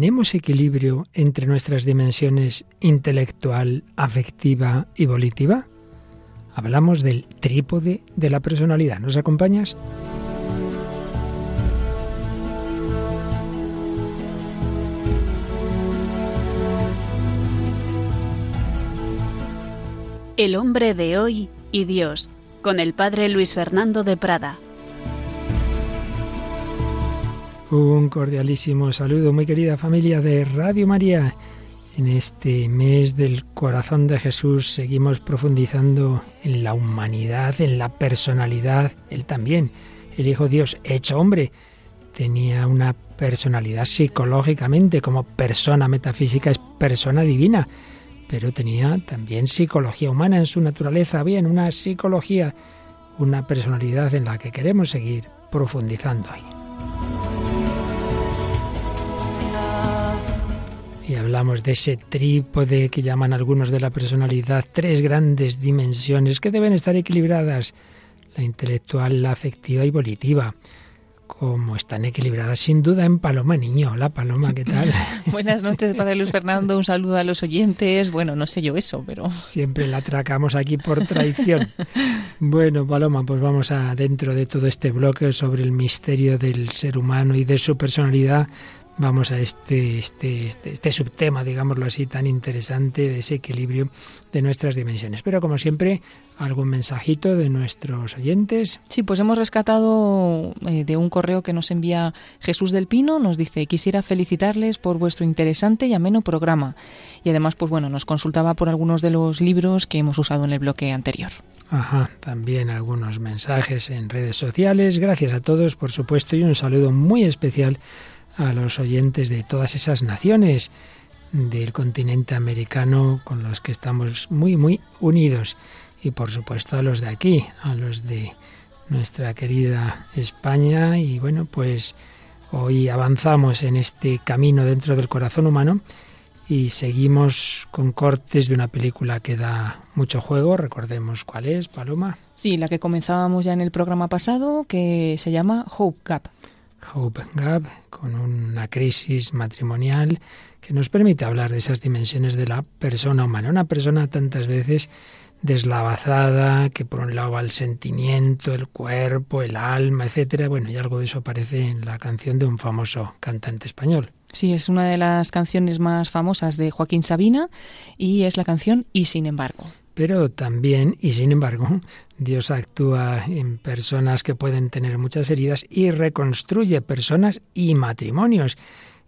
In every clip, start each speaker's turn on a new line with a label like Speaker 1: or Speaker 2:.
Speaker 1: ¿Tenemos equilibrio entre nuestras dimensiones intelectual, afectiva y volitiva? Hablamos del trípode de la personalidad. ¿Nos acompañas?
Speaker 2: El hombre de hoy y Dios, con el padre Luis Fernando de Prada.
Speaker 1: Un cordialísimo saludo, muy querida familia de Radio María. En este mes del corazón de Jesús seguimos profundizando en la humanidad, en la personalidad. Él también, el Hijo Dios hecho hombre, tenía una personalidad psicológicamente, como persona metafísica es persona divina, pero tenía también psicología humana en su naturaleza, bien, una psicología, una personalidad en la que queremos seguir profundizando. Hablamos de ese trípode que llaman algunos de la personalidad, tres grandes dimensiones que deben estar equilibradas, la intelectual, la afectiva y volitiva. Como están equilibradas sin duda en Paloma Niño. Hola Paloma, ¿qué tal?
Speaker 3: Buenas noches, Padre Luis Fernando. Un saludo a los oyentes. Bueno, no sé yo eso, pero...
Speaker 1: Siempre la atracamos aquí por traición. bueno, Paloma, pues vamos a dentro de todo este bloque sobre el misterio del ser humano y de su personalidad vamos a este, este, este, este, subtema, digámoslo así, tan interesante de ese equilibrio de nuestras dimensiones. Pero como siempre, algún mensajito de nuestros oyentes.
Speaker 3: Sí, pues hemos rescatado eh, de un correo que nos envía Jesús del Pino, nos dice, quisiera felicitarles por vuestro interesante y ameno programa. Y además, pues bueno, nos consultaba por algunos de los libros que hemos usado en el bloque anterior.
Speaker 1: Ajá, también algunos mensajes en redes sociales. Gracias a todos, por supuesto, y un saludo muy especial a los oyentes de todas esas naciones del continente americano con los que estamos muy, muy unidos. Y por supuesto a los de aquí, a los de nuestra querida España. Y bueno, pues hoy avanzamos en este camino dentro del corazón humano y seguimos con cortes de una película que da mucho juego. Recordemos cuál es, Paloma.
Speaker 3: Sí, la que comenzábamos ya en el programa pasado, que se llama Hope Gap.
Speaker 1: Hope Gap, con una crisis matrimonial que nos permite hablar de esas dimensiones de la persona humana. Una persona tantas veces deslavazada, que por un lado va el sentimiento, el cuerpo, el alma, etcétera. Bueno, y algo de eso aparece en la canción de un famoso cantante español.
Speaker 3: Sí, es una de las canciones más famosas de Joaquín Sabina y es la canción Y sin embargo.
Speaker 1: Pero también, y sin embargo, Dios actúa en personas que pueden tener muchas heridas y reconstruye personas y matrimonios.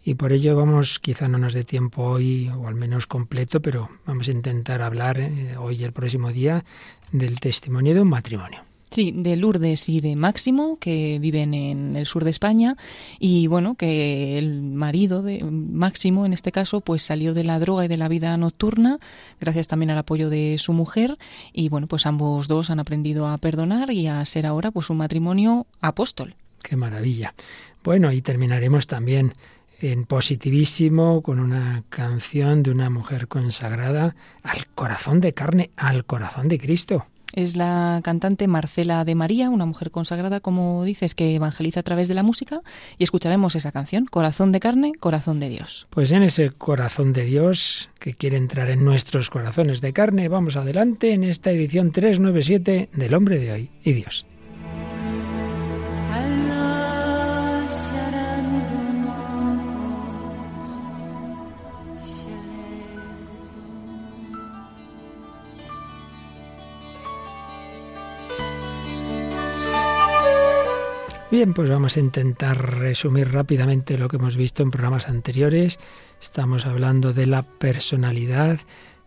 Speaker 1: Y por ello vamos, quizá no nos dé tiempo hoy, o al menos completo, pero vamos a intentar hablar eh, hoy y el próximo día del testimonio de un matrimonio.
Speaker 3: Sí, de Lourdes y de Máximo, que viven en el sur de España, y bueno, que el marido de Máximo, en este caso, pues salió de la droga y de la vida nocturna, gracias también al apoyo de su mujer, y bueno, pues ambos dos han aprendido a perdonar y a ser ahora pues un matrimonio apóstol.
Speaker 1: Qué maravilla. Bueno, y terminaremos también en positivísimo con una canción de una mujer consagrada al corazón de carne, al corazón de Cristo.
Speaker 3: Es la cantante Marcela de María, una mujer consagrada, como dices, que evangeliza a través de la música, y escucharemos esa canción, Corazón de carne, Corazón de Dios.
Speaker 1: Pues en ese corazón de Dios que quiere entrar en nuestros corazones de carne, vamos adelante en esta edición 397 del Hombre de hoy y Dios. Bien, pues vamos a intentar resumir rápidamente lo que hemos visto en programas anteriores. Estamos hablando de la personalidad,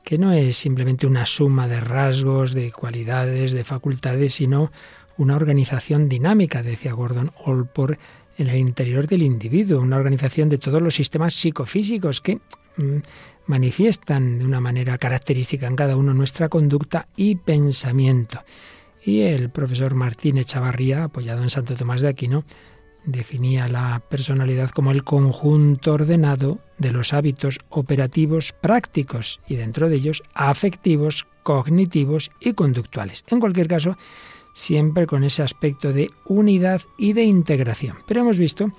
Speaker 1: que no es simplemente una suma de rasgos, de cualidades, de facultades, sino una organización dinámica, decía Gordon Allport, en el interior del individuo, una organización de todos los sistemas psicofísicos que mm, manifiestan de una manera característica en cada uno nuestra conducta y pensamiento. Y el profesor Martín Echavarría, apoyado en Santo Tomás de Aquino, definía la personalidad como el conjunto ordenado de los hábitos operativos prácticos y dentro de ellos afectivos, cognitivos y conductuales. En cualquier caso, siempre con ese aspecto de unidad y de integración. Pero hemos visto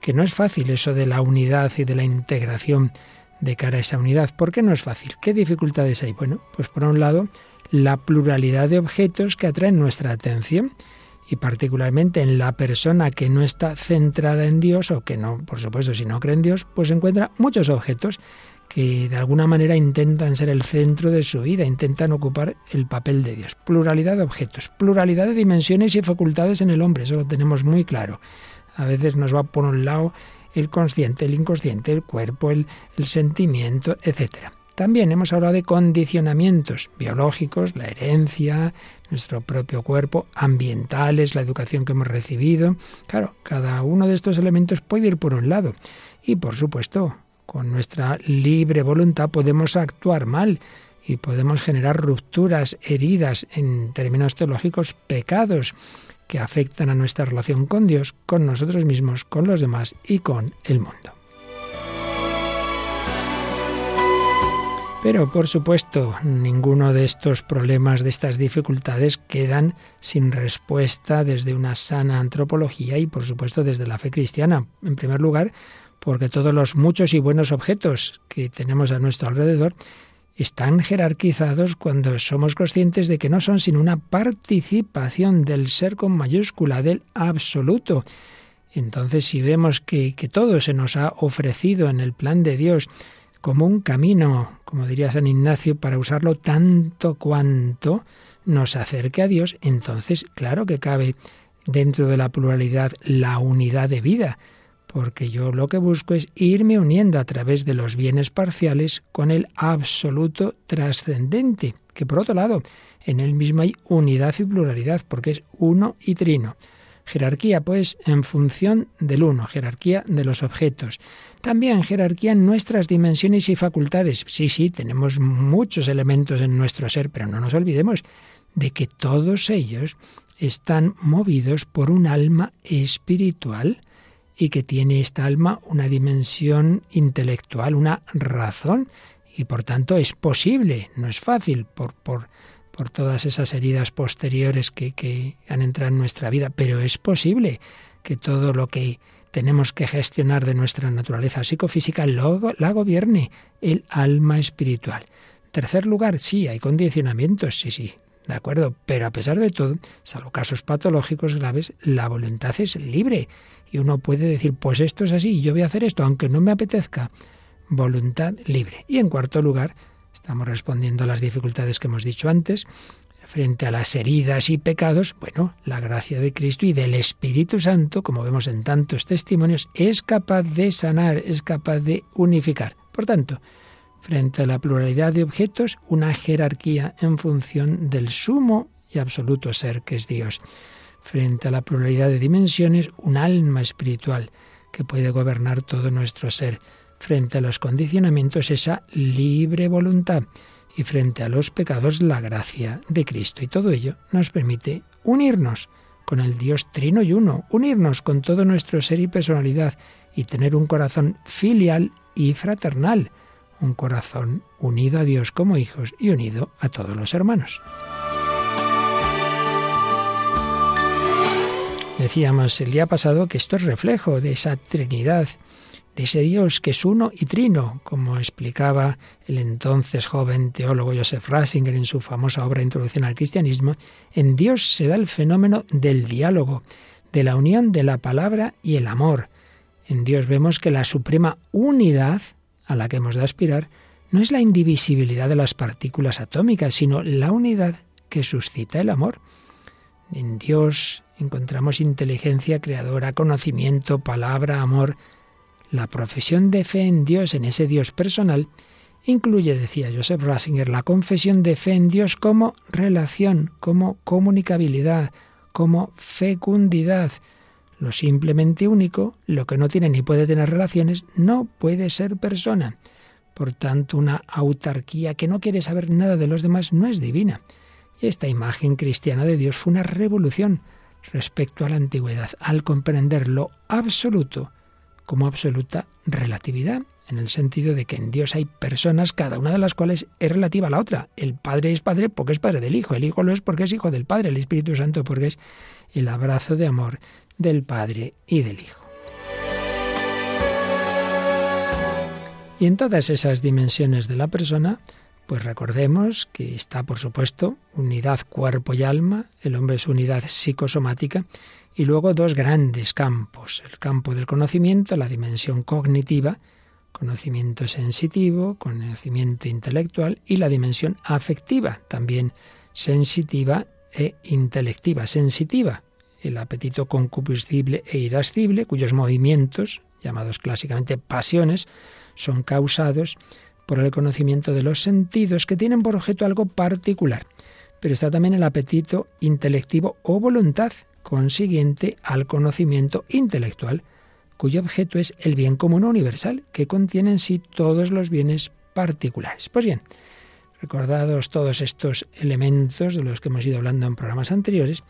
Speaker 1: que no es fácil eso de la unidad y de la integración de cara a esa unidad. ¿Por qué no es fácil? ¿Qué dificultades hay? Bueno, pues por un lado, la pluralidad de objetos que atraen nuestra atención y particularmente en la persona que no está centrada en Dios o que no, por supuesto, si no cree en Dios, pues encuentra muchos objetos que de alguna manera intentan ser el centro de su vida, intentan ocupar el papel de Dios. Pluralidad de objetos, pluralidad de dimensiones y facultades en el hombre, eso lo tenemos muy claro. A veces nos va por un lado el consciente, el inconsciente, el cuerpo, el, sentimiento, etcétera. También hemos hablado de condicionamientos biológicos, la herencia, nuestro propio cuerpo, ambientales, la educación que hemos recibido. Claro, cada uno de estos elementos puede ir por un lado. Y por supuesto, con nuestra libre voluntad podemos actuar mal y podemos generar rupturas, heridas, en términos teológicos, pecados que afectan a nuestra relación con Dios, con nosotros mismos, con los demás y con el mundo. Pero, por supuesto, ninguno de estos problemas, de estas dificultades, quedan sin respuesta desde una sana antropología y, por supuesto, desde la fe cristiana. En primer lugar, porque todos los muchos y buenos objetos que tenemos a nuestro alrededor están jerarquizados cuando somos conscientes de que no son sino una participación del ser con mayúscula, del absoluto. Entonces, si vemos que, que todo se nos ha ofrecido en el plan de Dios, como un camino, como diría San Ignacio, para usarlo tanto cuanto nos acerque a Dios, entonces claro que cabe dentro de la pluralidad la unidad de vida, porque yo lo que busco es irme uniendo a través de los bienes parciales con el absoluto trascendente, que por otro lado, en él mismo hay unidad y pluralidad, porque es uno y trino. Jerarquía, pues, en función del uno, jerarquía de los objetos. También jerarquía en nuestras dimensiones y facultades. Sí, sí, tenemos muchos elementos en nuestro ser, pero no nos olvidemos de que todos ellos están movidos por un alma espiritual y que tiene esta alma una dimensión intelectual, una razón, y por tanto es posible, no es fácil por, por, por todas esas heridas posteriores que, han entrado en nuestra vida, pero es posible que todo lo que tenemos que gestionar de nuestra naturaleza psicofísica la gobierne el alma espiritual. Tercer lugar, sí, hay condicionamientos, sí, sí, de acuerdo, pero a pesar de todo, salvo casos patológicos graves, la voluntad es libre y uno puede decir, pues esto es así, yo voy a hacer esto, aunque no me apetezca. Voluntad libre. Y en cuarto lugar, estamos respondiendo a las dificultades que hemos dicho antes, frente a las heridas y pecados, bueno, la gracia de Cristo y del Espíritu Santo, como vemos en tantos testimonios, es capaz de sanar, es capaz de unificar. Por tanto, frente a la pluralidad de objetos, una jerarquía en función del sumo y absoluto ser que es Dios. Frente a la pluralidad de dimensiones, un alma espiritual que puede gobernar todo nuestro ser. Frente a los condicionamientos, esa libre voluntad y frente a los pecados la gracia de Cristo. Y todo ello nos permite unirnos con el Dios trino y uno, unirnos con todo nuestro ser y personalidad y tener un corazón filial y fraternal, un corazón unido a Dios como hijos y unido a todos los hermanos. Decíamos el día pasado que esto es reflejo de esa Trinidad de ese Dios que es uno y trino, como explicaba el entonces joven teólogo Joseph Ratzinger en su famosa obra Introducción al Cristianismo, en Dios se da el fenómeno del diálogo, de la unión de la palabra y el amor. En Dios vemos que la suprema unidad a la que hemos de aspirar no es la indivisibilidad de las partículas atómicas, sino la unidad que suscita el amor. En Dios encontramos inteligencia creadora, conocimiento, palabra, amor, la profesión de fe en Dios, en ese Dios personal, incluye, decía Joseph Ratzinger, la confesión de fe en Dios como relación, como comunicabilidad, como fecundidad. Lo simplemente único, lo que no tiene ni puede tener relaciones, no puede ser persona. Por tanto, una autarquía que no quiere saber nada de los demás no es divina. Esta imagen cristiana de Dios fue una revolución respecto a la antigüedad, al comprender lo absoluto como absoluta relatividad, en el sentido de que en Dios hay personas, cada una de las cuales es relativa a la otra. El Padre es Padre porque es Padre del Hijo, el Hijo lo es porque es Hijo del Padre, el Espíritu Santo porque es el abrazo de amor del Padre y del Hijo. Y en todas esas dimensiones de la persona, pues recordemos que está, por supuesto, unidad cuerpo y alma, el hombre es unidad psicosomática, y luego dos grandes campos, el campo del conocimiento, la dimensión cognitiva, conocimiento sensitivo, conocimiento intelectual, y la dimensión afectiva, también sensitiva e intelectiva. Sensitiva, el apetito concupiscible e irascible, cuyos movimientos, llamados clásicamente pasiones, son causados por el conocimiento de los sentidos que tienen por objeto algo particular. Pero está también el apetito intelectivo o voluntad, consiguiente al conocimiento intelectual, cuyo objeto es el bien común universal, que contiene en sí todos los bienes particulares. Pues bien, recordados todos estos elementos de los que hemos ido hablando en programas anteriores,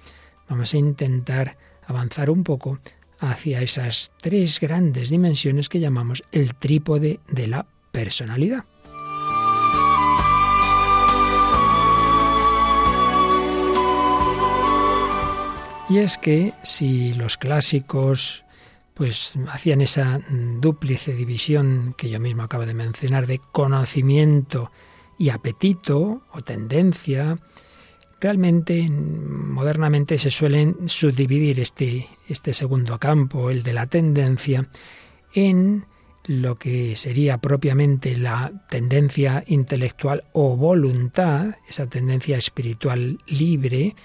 Speaker 1: vamos a intentar avanzar un poco hacia esas tres grandes dimensiones que llamamos el trípode de la personalidad. Y es que si los clásicos pues hacían esa dúplice división que yo mismo acabo de mencionar de conocimiento y apetito o tendencia, Realmente, modernamente se suelen subdividir este, este segundo campo, el de la tendencia, en lo que sería propiamente la tendencia intelectual o voluntad, esa tendencia espiritual libre,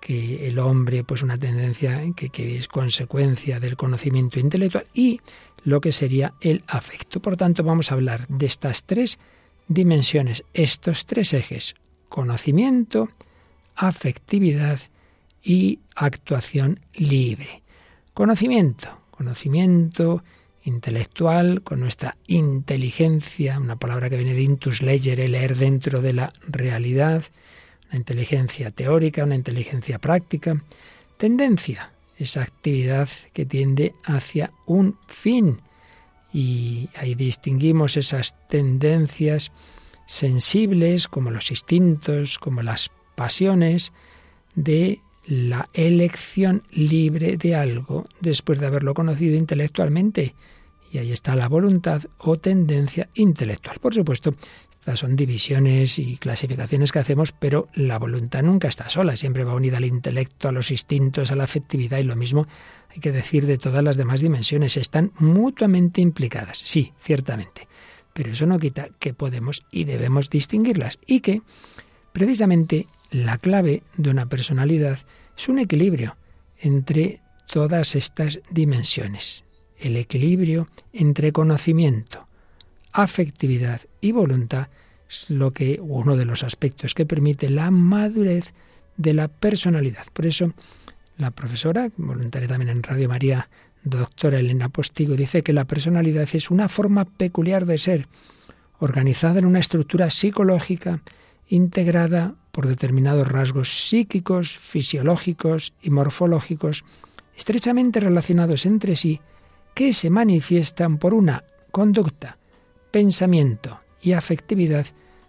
Speaker 1: que el hombre, pues una tendencia que, es consecuencia del conocimiento intelectual, y lo que sería el afecto. Por tanto, vamos a hablar de estas tres dimensiones, estos tres ejes, conocimiento, afectividad y actuación libre. Conocimiento, conocimiento intelectual, con nuestra inteligencia, una palabra que viene de intus legere, leer dentro de la realidad, una inteligencia teórica, una inteligencia práctica. Tendencia, esa actividad que tiende hacia un fin. Y ahí distinguimos esas tendencias sensibles como los instintos, como las pasiones de la elección libre de algo después de haberlo conocido intelectualmente. Y ahí está la voluntad o tendencia intelectual. Por supuesto, estas son divisiones y clasificaciones que hacemos, pero la voluntad nunca está sola, siempre va unida al intelecto, a los instintos, a la afectividad y lo mismo hay que decir de todas las demás dimensiones. Están mutuamente implicadas, sí, ciertamente, pero eso no quita que podemos y debemos distinguirlas y que precisamente la clave de una personalidad es un equilibrio entre todas estas dimensiones. El equilibrio entre conocimiento, afectividad y voluntad es lo que uno de los aspectos que permite la madurez de la personalidad. Por eso la profesora, voluntaria también en Radio María, doctora Elena Postigo, dice que la personalidad es una forma peculiar de ser, organizada en una estructura psicológica integrada por determinados rasgos psíquicos, fisiológicos y morfológicos estrechamente relacionados entre sí que se manifiestan por una conducta, pensamiento y afectividad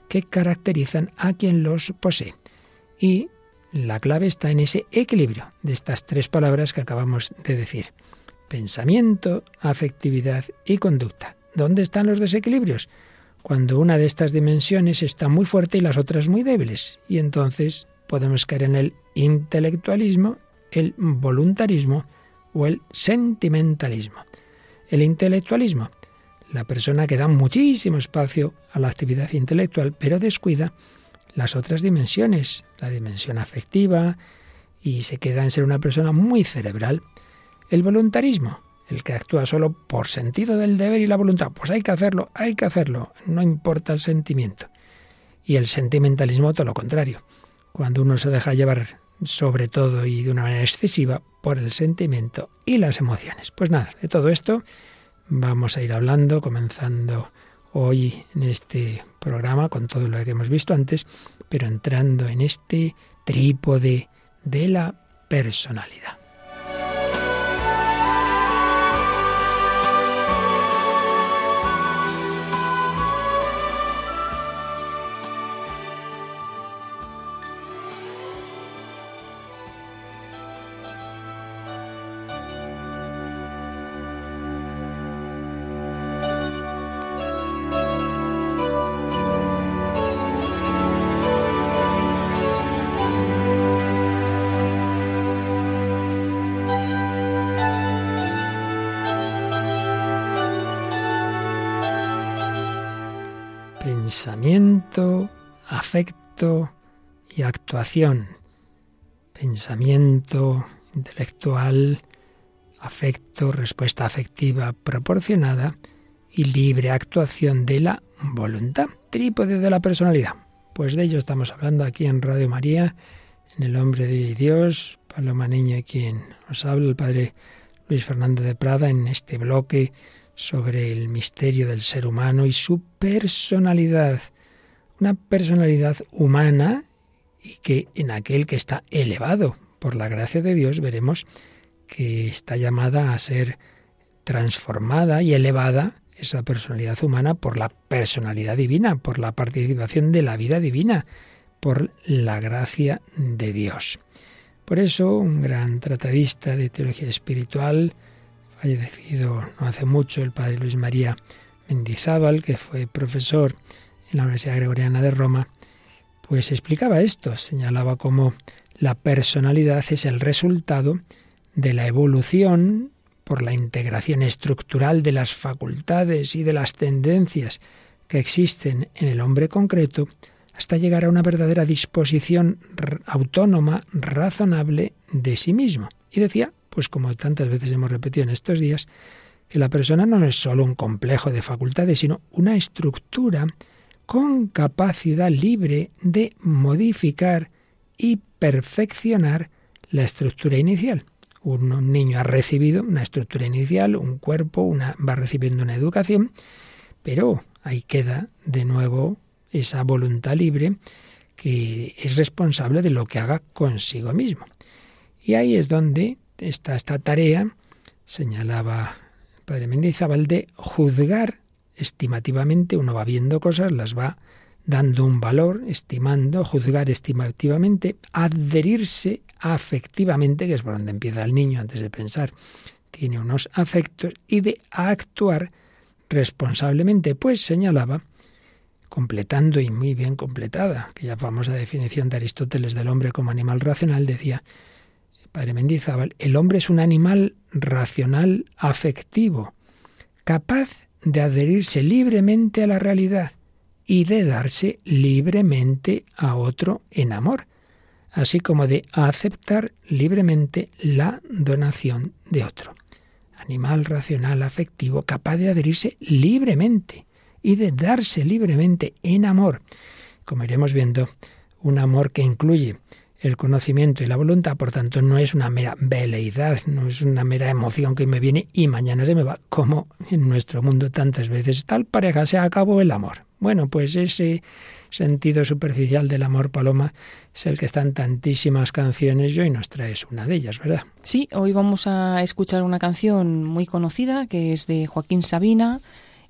Speaker 1: que caracterizan a quien los posee. Y la clave está en ese equilibrio de estas tres palabras que acabamos de decir. Pensamiento, afectividad y conducta. ¿Dónde están los desequilibrios? cuando una de estas dimensiones está muy fuerte y las otras muy débiles. Y entonces podemos caer en el intelectualismo, el voluntarismo o el sentimentalismo. El intelectualismo, la persona que da muchísimo espacio a la actividad intelectual, pero descuida las otras dimensiones, la dimensión afectiva, y se queda en ser una persona muy cerebral. El voluntarismo, el que actúa solo por sentido del deber y la voluntad. Pues hay que hacerlo, hay que hacerlo, no importa el sentimiento. Y el sentimentalismo todo lo contrario, cuando uno se deja llevar sobre todo y de una manera excesiva por el sentimiento y las emociones. Pues nada, de todo esto vamos a ir hablando, comenzando hoy en este programa con todo lo que hemos visto antes, pero entrando en este trípode de la personalidad. Y actuación. Pensamiento intelectual, afecto, respuesta afectiva proporcionada y libre actuación de la voluntad. Trípode de la personalidad. Pues de ello estamos hablando aquí en Radio María, en El Hombre de Dios, Paloma Niño y quien os habla, el Padre Luis Fernando de Prada, en este bloque sobre el misterio del ser humano y su personalidad. Una personalidad humana y que en aquel que está elevado por la gracia de Dios veremos que está llamada a ser transformada y elevada esa personalidad humana por la personalidad divina, por la participación de la vida divina, por la gracia de Dios. Por eso, un gran tratadista de teología espiritual, fallecido no hace mucho, el padre Luis María Mendizábal, que fue profesor en la Universidad Gregoriana de Roma, pues explicaba esto, señalaba cómo la personalidad es el resultado de la evolución por la integración estructural de las facultades y de las tendencias que existen en el hombre concreto, hasta llegar a una verdadera disposición autónoma, razonable de sí mismo. Y decía, pues como tantas veces hemos repetido en estos días, que la persona no es solo un complejo de facultades, sino una estructura con capacidad libre de modificar y perfeccionar la estructura inicial un niño ha recibido una estructura inicial, un cuerpo, va recibiendo una educación, pero ahí queda de nuevo esa voluntad libre que es responsable de lo que haga consigo mismo. Y ahí es donde está esta tarea, señalaba el padre Mendizábal, de juzgar estimativamente, uno va viendo cosas, las va dando un valor, estimando, juzgar estimativamente, adherirse afectivamente, que es por donde empieza el niño antes de pensar, tiene unos afectos, y de actuar responsablemente, pues señalaba, completando y muy bien completada, aquella famosa definición de Aristóteles del hombre como animal racional, decía Padre Mendizábal, el hombre es un animal racional afectivo, capaz de adherirse libremente a la realidad y de darse libremente a otro en amor, así como de aceptar libremente la donación de otro. Animal racional afectivo capaz de adherirse libremente y de darse libremente en amor. Como iremos viendo, un amor que incluye el conocimiento y la voluntad, por tanto, no es una mera veleidad, no es una mera emoción que me viene y mañana se me va, como en nuestro mundo tantas veces. Tal pareja se acabó el amor. Bueno, pues ese sentido superficial del amor, Paloma, es el que está en tantísimas canciones y hoy nos traes una de ellas, ¿verdad?
Speaker 3: Sí, hoy vamos a escuchar una canción muy conocida que es de Joaquín Sabina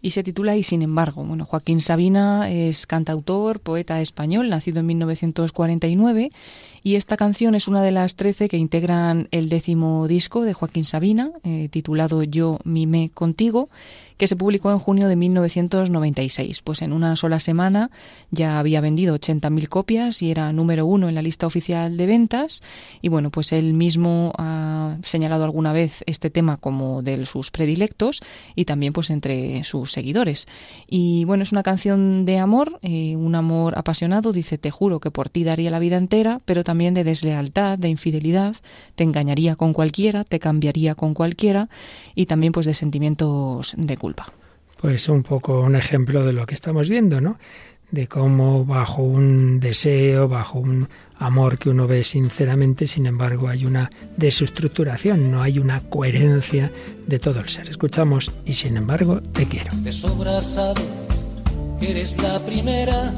Speaker 3: y se titula Y sin embargo. Bueno, Joaquín Sabina es cantautor, poeta español, nacido en 1949 y esta canción es una de las trece que integran el décimo disco de Joaquín Sabina, eh, titulado Yo mimé contigo, que se publicó en junio de 1996. Pues en una sola semana ya había vendido 80.000 copias y era número uno en la lista oficial de ventas. Y bueno, pues él mismo ha señalado alguna vez este tema como de sus predilectos y también pues entre sus seguidores. Y bueno, es una canción de amor, eh, un amor apasionado. Dice, te juro que por ti daría la vida entera, pero también de deslealtad, de infidelidad. Te engañaría con cualquiera, te cambiaría con cualquiera y también pues de sentimientos de culpa.
Speaker 1: Pues un poco un ejemplo de lo que estamos viendo, ¿no? De cómo bajo un deseo, bajo un amor que uno ve sinceramente, sin embargo hay una desestructuración, no hay una coherencia de todo el ser. Escuchamos y sin embargo te quiero.
Speaker 4: De sobras que eres la primera,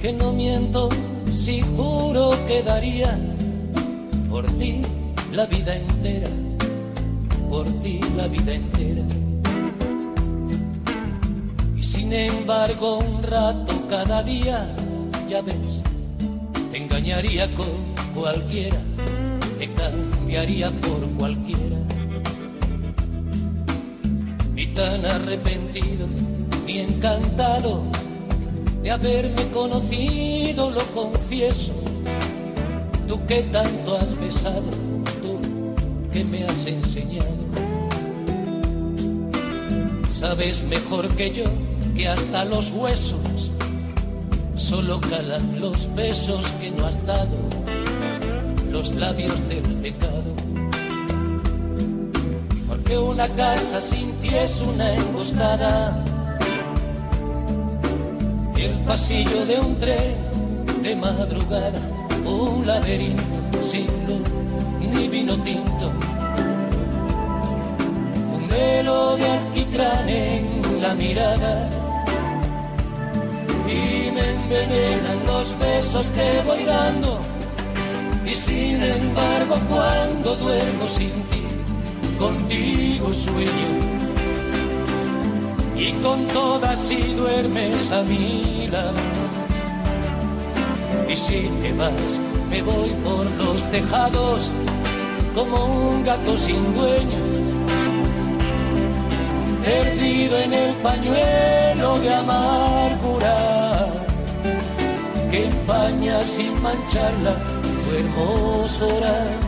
Speaker 4: que no miento si juro que daría por ti la vida entera, por ti la vida entera sin embargo, un rato cada día, ya ves, te engañaría con cualquiera, te cambiaría por cualquiera. Ni tan arrepentido, ni encantado de haberme conocido, lo confieso. Tú que tanto has besado, tú que me has enseñado. Sabes mejor que yo que hasta los huesos solo calan los besos que no has dado, los labios del pecado. Porque una casa sin ti es una emboscada, pasillo de un tren de madrugada, un laberinto sin luz ni vino tinto, un velo de alquitrán en la mirada y me envenenan los besos que voy dando. Y sin embargo cuando duermo sin ti, contigo sueño. Y con todas si duermes a mi Y si te vas, me voy por los tejados como un gato sin dueño perdido en el pañuelo de amargura que empaña sin mancharla tu hermosura.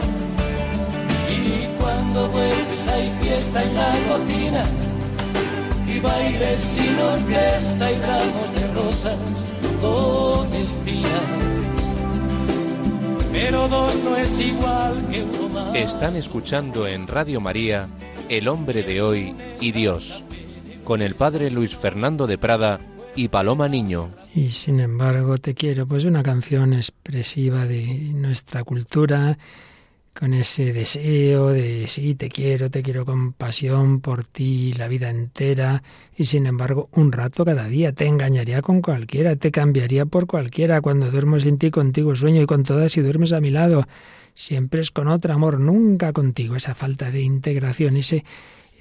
Speaker 4: Cuando vuelves hay fiesta en la cocina y bailes sin orquesta y ramos de rosas con espinas. Pero dos no es igual que uno más.
Speaker 5: Están escuchando en Radio María El hombre de hoy y Dios, con el padre Luis Fernando de Prada y Paloma Niño.
Speaker 1: Y sin embargo te quiero, pues una canción expresiva de nuestra cultura con ese deseo de sí, te quiero, te quiero con pasión por ti la vida entera, y sin embargo un rato cada día te engañaría con cualquiera, te cambiaría por cualquiera, cuando duermo sin ti contigo sueño y con todas si duermes a mi lado, siempre es con otro amor, nunca contigo, esa falta de integración, ese,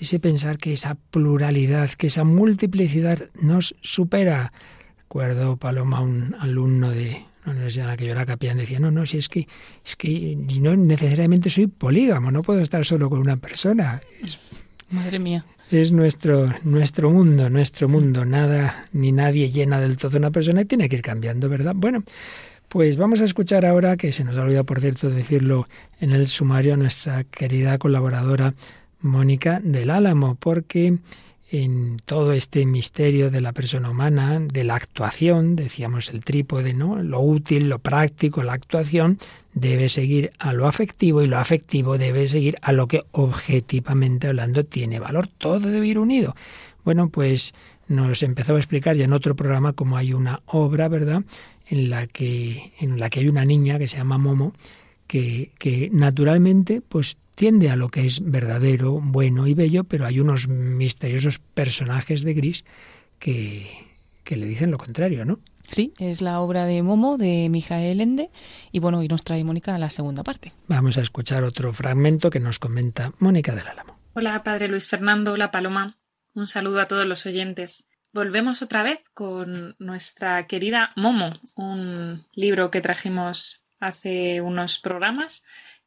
Speaker 1: ese pensar que esa pluralidad, que esa multiplicidad nos supera. Recuerdo, Paloma, un alumno de la universidad en la que yo era capellán decía, no, no, si es que, es que no necesariamente soy polígamo, no puedo estar solo con una persona.
Speaker 3: Madre mía.
Speaker 1: Es nuestro, nuestro mundo, nuestro mundo. Nada ni nadie llena del todo una persona y tiene que ir cambiando, ¿verdad? Bueno, pues vamos a escuchar ahora, que se nos ha olvidado, por cierto, decirlo en el sumario, a nuestra querida colaboradora Mónica del Álamo, porque en todo este misterio de la persona humana, de la actuación, decíamos el trípode, ¿no? Lo útil, lo práctico, la actuación debe seguir a lo afectivo y lo afectivo debe seguir a lo que objetivamente hablando tiene valor. Todo debe ir unido. Bueno, pues nos empezó a explicar ya en otro programa cómo hay una obra, ¿verdad? En la que, en la que hay una niña que se llama Momo, que, que naturalmente, pues tiende a lo que es verdadero, bueno y bello, pero hay unos misteriosos personajes de Gris que, que le dicen lo contrario, ¿no?
Speaker 3: Sí, es la obra de Momo de Mijael Ende y bueno, hoy nos trae Mónica la segunda parte.
Speaker 1: Vamos a escuchar otro fragmento que nos comenta Mónica del Álamo.
Speaker 6: Hola, Padre Luis Fernando, hola Paloma. Un saludo a todos los oyentes. Volvemos otra vez con nuestra querida Momo, un libro que trajimos hace unos programas,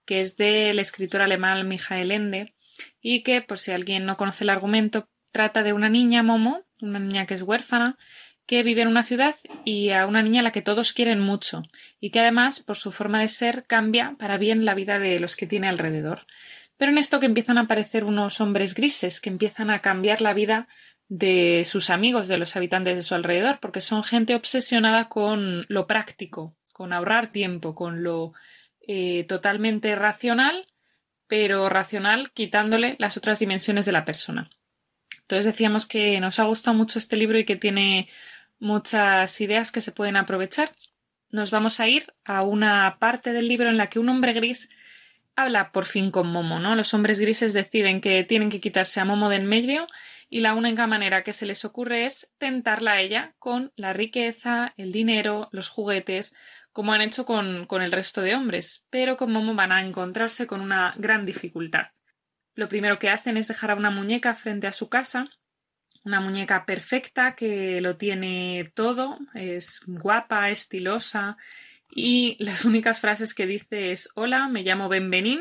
Speaker 6: que es del escritor alemán Michael Ende, y que, por si alguien no conoce el argumento, trata de una niña, Momo, una niña que es huérfana, que vive en una ciudad y a una niña a la que todos quieren mucho, y que además, por su forma de ser, cambia para bien la vida de los que tiene alrededor. Pero en esto que empiezan a aparecer unos hombres grises, que empiezan a cambiar la vida de sus amigos, de los habitantes de su alrededor, porque son gente obsesionada con lo práctico, con ahorrar tiempo, con lo eh, totalmente racional, pero racional quitándole las otras dimensiones de la persona. Entonces decíamos que nos ha gustado mucho este libro y que tiene muchas ideas que se pueden aprovechar. Nos vamos a ir a una parte del libro en la que un hombre gris habla por fin con Momo, ¿no? Los hombres grises deciden que tienen que quitarse a Momo de en medio y la única manera que se les ocurre es tentarla a ella con la riqueza, el dinero, los juguetes, como han hecho con, con el resto de hombres, pero con Momo van a encontrarse con una gran dificultad. Lo primero que hacen es dejar a una muñeca frente a su casa, una muñeca perfecta que lo tiene todo, es guapa, estilosa, y las únicas frases que dice es Hola, me llamo Benvenín,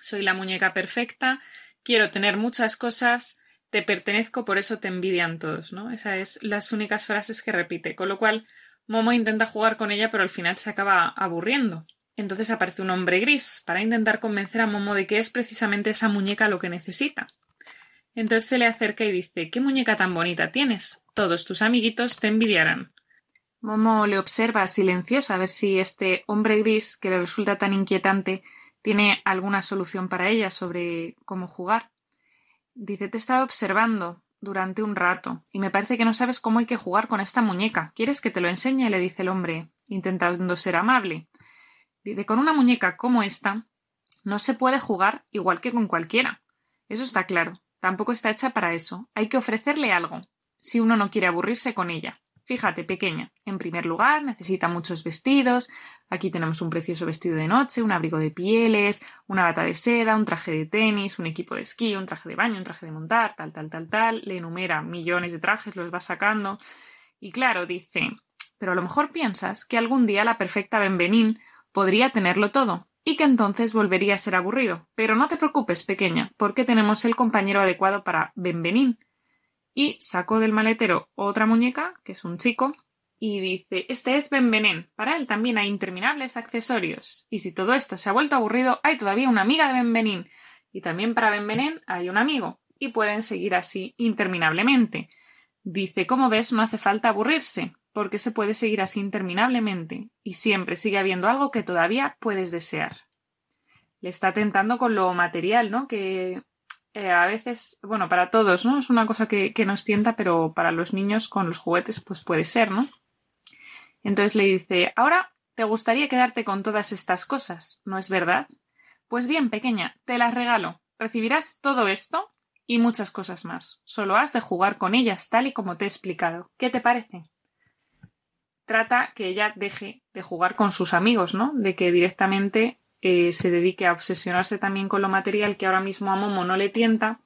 Speaker 6: soy la muñeca perfecta, quiero tener muchas cosas, te pertenezco, por eso te envidian todos, ¿no? Esas es las únicas frases que repite, con lo cual Momo intenta jugar con ella, pero al final se acaba aburriendo. Entonces aparece un hombre gris para intentar convencer a Momo de que es precisamente esa muñeca lo que necesita. Entonces se le acerca y dice ¿Qué muñeca tan bonita tienes? Todos tus amiguitos te envidiarán. Momo le observa silenciosa a ver si este hombre gris, que le resulta tan inquietante, tiene alguna solución para ella sobre cómo jugar. Dice Te he estado observando durante un rato y me parece que no sabes cómo hay que jugar con esta muñeca. ¿Quieres que te lo enseñe? le dice el hombre, intentando ser amable. Con una muñeca como esta no se puede jugar igual que con cualquiera. Eso está claro. Tampoco está hecha para eso. Hay que ofrecerle algo, si uno no quiere aburrirse con ella. Fíjate, pequeña. En primer lugar, necesita muchos vestidos. Aquí tenemos un precioso vestido de noche, un abrigo de pieles, una bata de seda, un traje de tenis, un equipo de esquí, un traje de baño, un traje de montar, tal, tal, tal, tal. Le enumera millones de trajes, los va sacando. Y claro, dice, pero a lo mejor piensas que algún día la perfecta Benvenín podría tenerlo todo y que entonces volvería a ser aburrido. Pero no te preocupes, pequeña, porque tenemos el compañero adecuado para Benvenín y sacó del maletero otra muñeca, que es un chico, y dice Este es Benvenén. Para él también hay interminables accesorios. Y si todo esto se ha vuelto aburrido, hay todavía una amiga de Benvenín. Y también para Benvenén hay un amigo. Y pueden seguir así interminablemente. Dice, como ves, no hace falta aburrirse, porque se puede seguir así interminablemente, y siempre sigue habiendo algo que todavía puedes desear. Le está tentando con lo material, ¿no? Que eh, a veces, bueno, para todos, ¿no? Es una cosa que, que, nos tienta, pero para los niños con los juguetes, pues puede ser, ¿no? Entonces le dice, ahora te gustaría quedarte con todas estas cosas, ¿no es verdad? Pues bien, pequeña, te las regalo. Recibirás todo esto y muchas cosas más. Solo has de jugar con ellas tal y como te he explicado. ¿Qué te parece? Trata que ella deje de jugar con sus amigos, ¿no? De que directamente eh, se dedique a obsesionarse también con lo material que ahora mismo a Momo no le tienta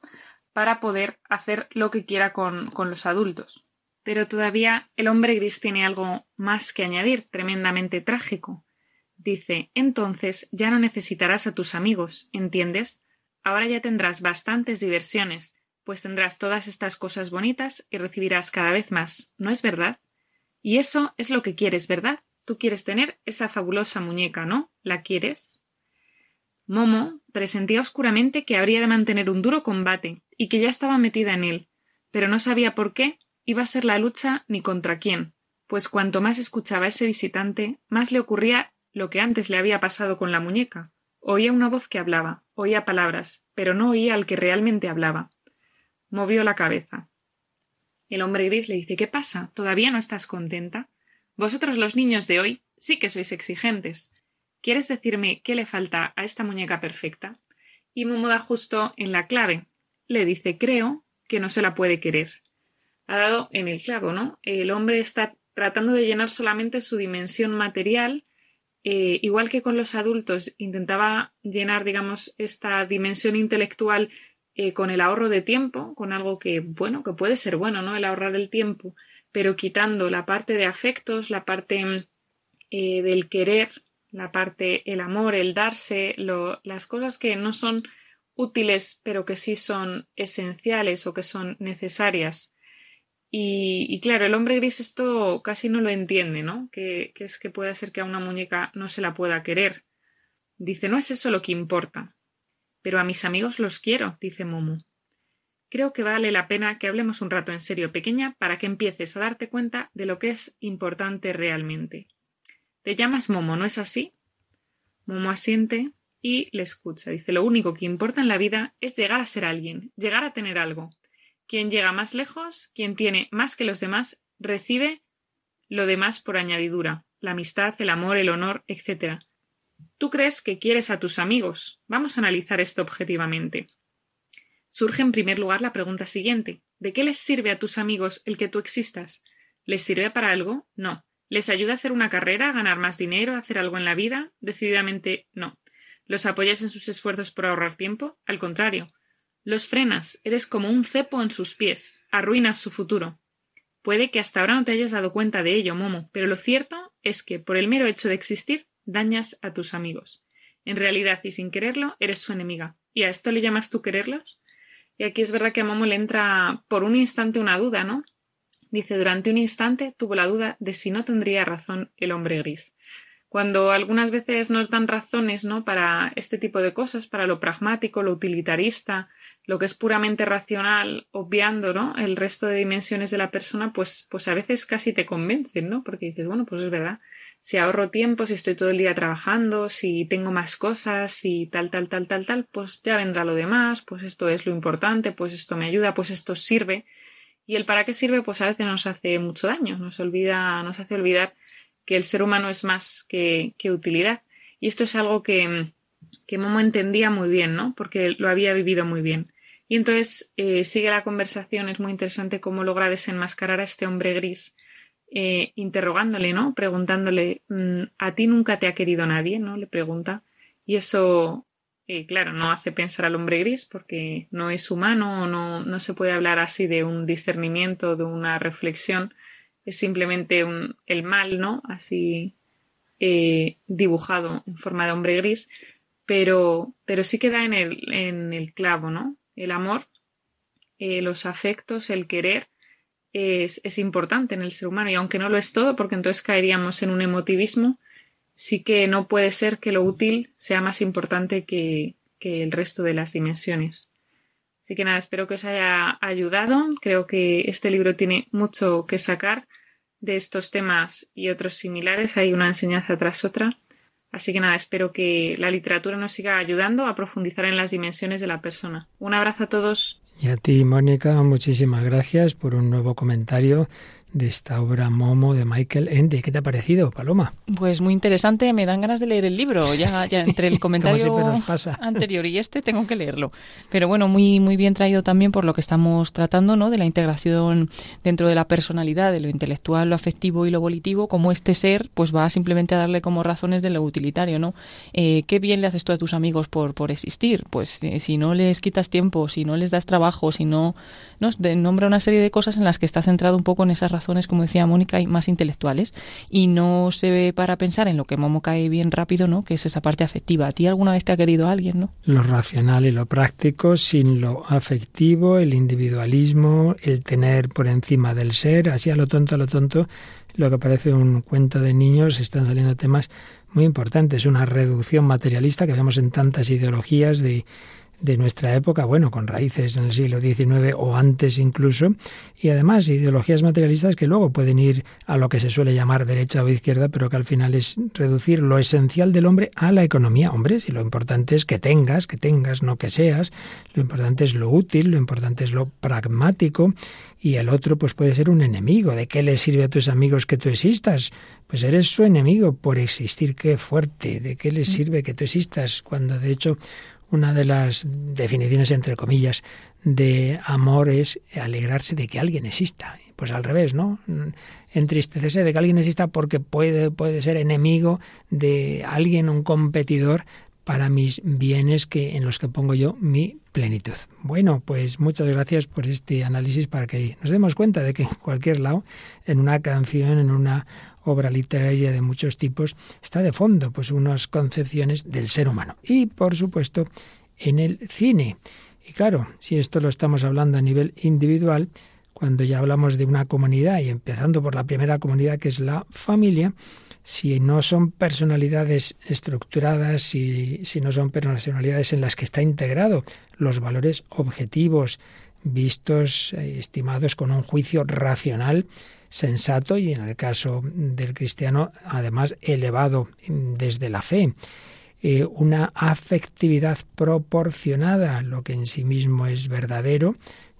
Speaker 6: para poder hacer lo que quiera con, con los adultos. Pero todavía el hombre gris tiene algo más que añadir, tremendamente trágico. Dice entonces ya no necesitarás a tus amigos, ¿entiendes? Ahora ya tendrás bastantes diversiones, pues tendrás todas estas cosas bonitas y recibirás cada vez más, ¿no es verdad? Y eso es lo que quieres, ¿verdad? Tú quieres tener esa fabulosa muñeca, ¿no? ¿La quieres? Momo presentía oscuramente que habría de mantener un duro combate y que ya estaba metida en él, pero no sabía por qué iba a ser la lucha ni contra quién, pues cuanto más escuchaba a ese visitante, más le ocurría lo que antes le había pasado con la muñeca. Oía una voz que hablaba, oía palabras, pero no oía al que realmente hablaba. Movió la cabeza. El hombre gris le dice ¿Qué pasa? ¿Todavía no estás contenta? Vosotros los niños de hoy sí que sois exigentes. ¿Quieres decirme qué le falta a esta muñeca perfecta? Y Momo da justo en la clave. Le dice creo que no se la puede querer. Ha dado en el clavo, ¿no? El hombre está tratando de llenar solamente su dimensión material, eh, igual que con los adultos intentaba llenar, digamos, esta dimensión intelectual eh, con el ahorro de tiempo, con algo que, bueno, que puede ser bueno, ¿no? El ahorrar el tiempo, pero quitando la parte de afectos, la parte eh, del querer la parte, el amor, el darse, las cosas que no son útiles pero que sí son esenciales o que son necesarias. Y, claro, el hombre gris esto casi no lo entiende, ¿no? Que, que es que puede ser que a una muñeca no se la pueda querer. Dice, no es eso lo que importa. Pero a mis amigos los quiero, dice Momo. Creo que vale la pena que hablemos un rato en serio, pequeña, para que empieces a darte cuenta de lo que es importante realmente. Te llamas Momo, ¿no es así? Momo asiente y le escucha. Dice, lo único que importa en la vida es llegar a ser alguien, llegar a tener algo. Quien llega más lejos, quien tiene más que los demás, recibe lo demás por añadidura, la amistad, el amor, el honor, etc. Tú crees que quieres a tus amigos. Vamos a analizar esto objetivamente. Surge en primer lugar la pregunta siguiente ¿De qué les sirve a tus amigos el que tú existas? ¿Les sirve para algo? No. ¿Les ayuda a hacer una carrera, a ganar más dinero, a hacer algo en la vida? Decididamente no. ¿Los apoyas en sus esfuerzos por ahorrar tiempo? Al contrario. Los frenas, eres como un cepo en sus pies, arruinas su futuro. Puede que hasta ahora no te hayas dado cuenta de ello, Momo, pero lo cierto es que, por el mero hecho de existir, dañas a tus amigos. En realidad, y sin quererlo, eres su enemiga. ¿Y a esto le llamas tú quererlos? Y aquí es verdad que a Momo le entra por un instante una duda, ¿no? Dice, durante un instante tuvo la duda de si no tendría razón el hombre gris. Cuando algunas veces nos dan razones, ¿no? Para este tipo de cosas, para lo pragmático, lo utilitarista, lo que es puramente racional, obviando, ¿no? El resto de dimensiones de la persona, pues, pues a veces casi te convencen, ¿no? Porque dices, bueno, pues es verdad. Si ahorro tiempo, si estoy todo el día trabajando, si tengo más cosas, si tal, tal, tal, tal, tal, pues ya vendrá lo demás, pues esto es lo importante, pues esto me ayuda, pues esto sirve. Y el para qué sirve, pues a veces nos hace mucho daño, nos olvida, nos hace olvidar que el ser humano es más que, que utilidad. Y esto es algo que, que Momo entendía muy bien, ¿no? Porque lo había vivido muy bien. Y entonces eh, sigue la conversación, es muy interesante cómo logra desenmascarar a este hombre gris, eh, interrogándole, ¿no? Preguntándole, mm, ¿a ti nunca te ha querido nadie? ¿no? Le pregunta. Y eso, eh, claro, no hace pensar al hombre gris porque no es humano, no, no se puede hablar así de un discernimiento, de una reflexión, es simplemente el mal, ¿no? Así eh, dibujado en forma de hombre gris, pero, pero sí queda en el, en el clavo, ¿no? El amor, eh, los afectos, el querer es, es, importante en el ser humano y aunque no lo es todo, porque entonces caeríamos en un emotivismo, sí que no puede ser que lo útil sea más importante que, que el resto de las dimensiones. Así que nada, espero que os haya ayudado. Creo que este libro tiene mucho que sacar de estos temas y otros similares. Hay una enseñanza tras otra. Así que nada, espero que la literatura nos siga ayudando a profundizar en las dimensiones de la persona. Un abrazo a todos.
Speaker 1: Y a ti, Mónica, muchísimas gracias por un nuevo comentario de esta obra Momo de Michael Ende. ¿Qué te ha parecido, Paloma?
Speaker 3: Pues muy interesante, me dan ganas de leer el libro, ya, ya entre el comentario anterior y este tengo que leerlo. Pero bueno, muy, muy bien traído también por lo que estamos tratando, ¿no? De la integración dentro de la personalidad, de lo intelectual, lo afectivo y lo volitivo, como este ser, pues va simplemente a darle como razones de lo utilitario, ¿no? Eh, ¿Qué bien le haces tú a tus amigos por, por existir? Pues eh, si no les quitas tiempo, si no les das trabajo, si no, no nombra una serie de cosas en las que está centrado un poco en esas razones, como decía Mónica, más intelectuales y no se ve para pensar en lo que Momo cae bien rápido, ¿no? Que es esa parte afectiva. ¿A ti alguna vez te ha querido alguien, no?
Speaker 1: Lo racional y lo práctico sin lo afectivo, el individualismo, el tener por encima del ser, así a lo tonto, a lo tonto, lo que parece un cuento de niños, están saliendo temas muy importantes, una reducción materialista que vemos en tantas ideologías de de nuestra época, bueno, con raíces en el siglo XIX o antes incluso, y además ideologías materialistas que luego pueden ir a lo que se suele llamar derecha o izquierda, pero que al final es reducir lo esencial del hombre a la economía. Hombre, si lo importante es que tengas, que tengas, no que seas, lo importante es lo útil, lo importante es lo pragmático, y el otro pues puede ser un enemigo. ¿De qué le sirve a tus amigos que tú existas? Pues eres su enemigo por existir. Qué fuerte. ¿De qué les sirve que tú existas? Cuando de hecho una de las definiciones, entre comillas, de amor es alegrarse de que alguien exista. Pues al revés, ¿no? Entristecerse de que alguien exista porque puede, puede ser enemigo de alguien, un competidor para mis bienes que en los que pongo yo mi plenitud. Bueno, pues muchas gracias por este análisis para que nos demos cuenta de que en cualquier lado, en una canción, en una obra literaria de muchos tipos, está de fondo pues unas concepciones del ser humano. Y por supuesto en el cine. Y claro, si esto lo estamos hablando a nivel individual, cuando ya hablamos de una comunidad y empezando por la primera comunidad que es la familia, si no son personalidades estructuradas, si, si no son personalidades en las que está integrado los valores objetivos, vistos, eh, estimados con un juicio racional, sensato y en el caso del cristiano además elevado desde la fe. Eh, una afectividad proporcionada, lo que en sí mismo es verdadero.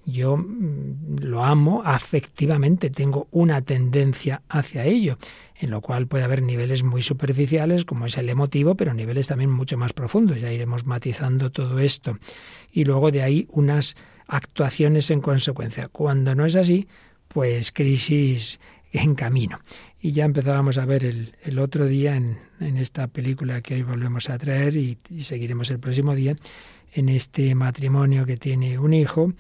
Speaker 1: Yo mm, lo amo afectivamente, tengo una tendencia hacia ello, en lo cual puede haber niveles muy superficiales, como es el emotivo, pero niveles también mucho más profundos. Ya iremos matizando todo esto. Y luego de ahí unas actuaciones en consecuencia. Cuando no es así, pues crisis en camino. Y ya empezábamos a ver el, el otro día en, en, esta película que hoy volvemos a traer y, seguiremos el próximo día, en este matrimonio que tiene un hijo,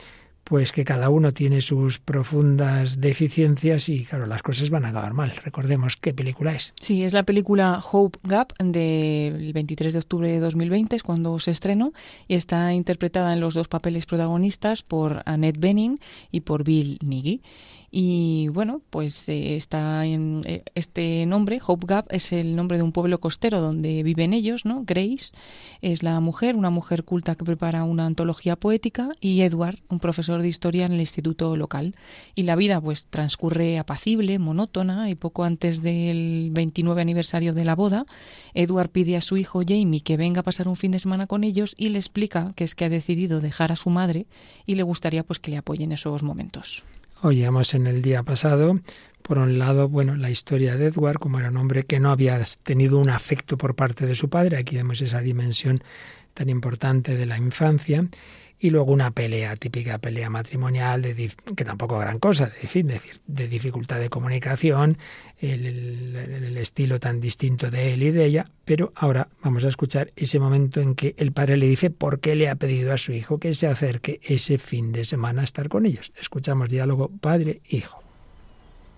Speaker 1: pues que cada uno tiene sus profundas deficiencias y claro, las cosas van a acabar mal. Recordemos qué película es.
Speaker 3: Sí, es la película Hope Gap del 23 de octubre de 2020, es cuando se estrenó y está interpretada en los dos papeles protagonistas por Annette Bening y por Bill Nighy. Y bueno, pues eh, está en eh, este nombre, Hope Gap, es el nombre de un pueblo costero donde viven ellos, ¿no? Grace es la mujer, una mujer culta que prepara una antología poética, y Edward, un profesor de historia en el instituto local. Y la vida pues transcurre apacible, monótona, y poco antes del 29 aniversario de la boda, Edward pide a su hijo Jamie que venga a pasar un fin de semana con ellos y le explica que es que ha decidido dejar a su madre y le gustaría pues que le apoyen esos momentos.
Speaker 1: Oíamos en el día pasado, por un lado, bueno, la historia de Edward, como era un hombre que no había tenido un afecto por parte de su padre, aquí vemos esa dimensión tan importante de la infancia, y luego una pelea, típica pelea matrimonial, de, que tampoco gran cosa, de, fin, de, de dificultad de comunicación, el, estilo tan distinto de él y de ella, pero ahora vamos a escuchar ese momento en que el padre le dice por qué le ha pedido a su hijo que se acerque ese fin de semana a estar con ellos. Escuchamos diálogo padre-hijo.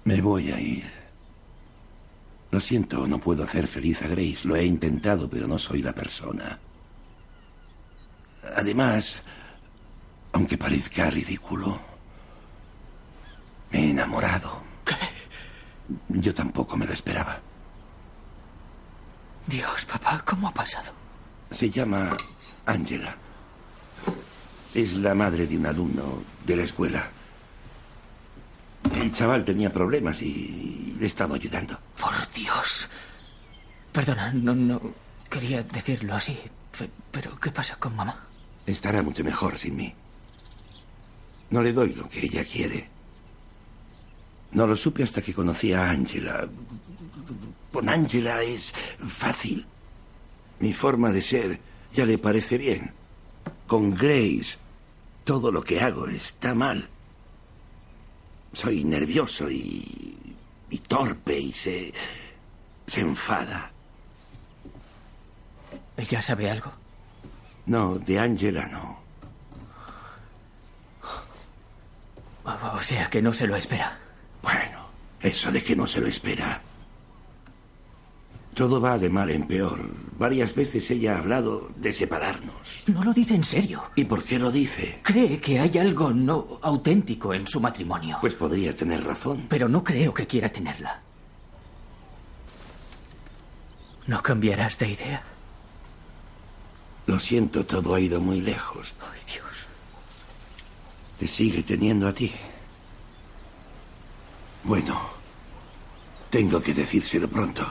Speaker 7: Me voy a ir. Lo siento, no puedo hacer feliz a Grace. Lo he intentado, pero no soy la persona. Además, aunque parezca ridículo, me he enamorado.
Speaker 8: ¿Qué?
Speaker 7: Yo tampoco me lo esperaba.
Speaker 8: Dios, papá, ¿cómo ha pasado?
Speaker 7: Se llama Angela. Es la madre de un alumno de la escuela. El chaval tenía problemas y le he estado ayudando.
Speaker 8: Por Dios. Perdona, no, no quería decirlo así. Pero, ¿qué pasa con mamá?
Speaker 7: Estará mucho mejor sin mí. No le doy lo que ella quiere. No lo supe hasta que conocí a Angela. Con Angela es fácil. Mi forma de ser ya le parece bien. Con Grace, todo lo que hago está mal. Soy nervioso y, y torpe y se, se enfada.
Speaker 8: ¿Ella sabe algo?
Speaker 7: No, de Angela no.
Speaker 8: O sea que no se lo espera.
Speaker 7: Bueno, eso de que no se lo espera. Todo va de mal en peor. Varias veces ella ha hablado de separarnos.
Speaker 8: No lo dice en serio.
Speaker 7: ¿Y por qué lo dice?
Speaker 8: Cree que hay algo no auténtico en su matrimonio.
Speaker 7: Pues podría tener razón.
Speaker 8: Pero no creo que quiera tenerla. ¿No cambiarás de idea?
Speaker 7: Lo siento, todo ha ido muy lejos.
Speaker 8: Ay, Dios.
Speaker 7: Te sigue teniendo a ti. Bueno, tengo que decírselo pronto.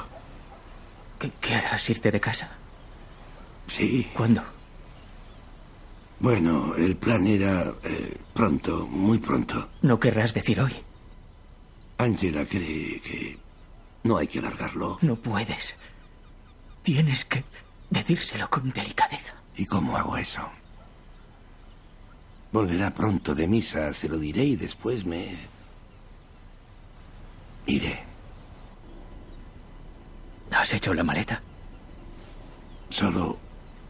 Speaker 8: ¿Qué, qué harás? ¿Irte de casa?
Speaker 7: Sí.
Speaker 8: ¿Cuándo?
Speaker 7: Bueno, el plan era eh, pronto, muy pronto.
Speaker 8: ¿No querrás decir hoy?
Speaker 7: Angela cree que no hay que alargarlo.
Speaker 8: No puedes. Tienes que decírselo con delicadeza.
Speaker 7: ¿Y cómo hago eso? Volverá pronto de misa, se lo diré y después me... Iré.
Speaker 8: ¿Has hecho la maleta?
Speaker 7: Solo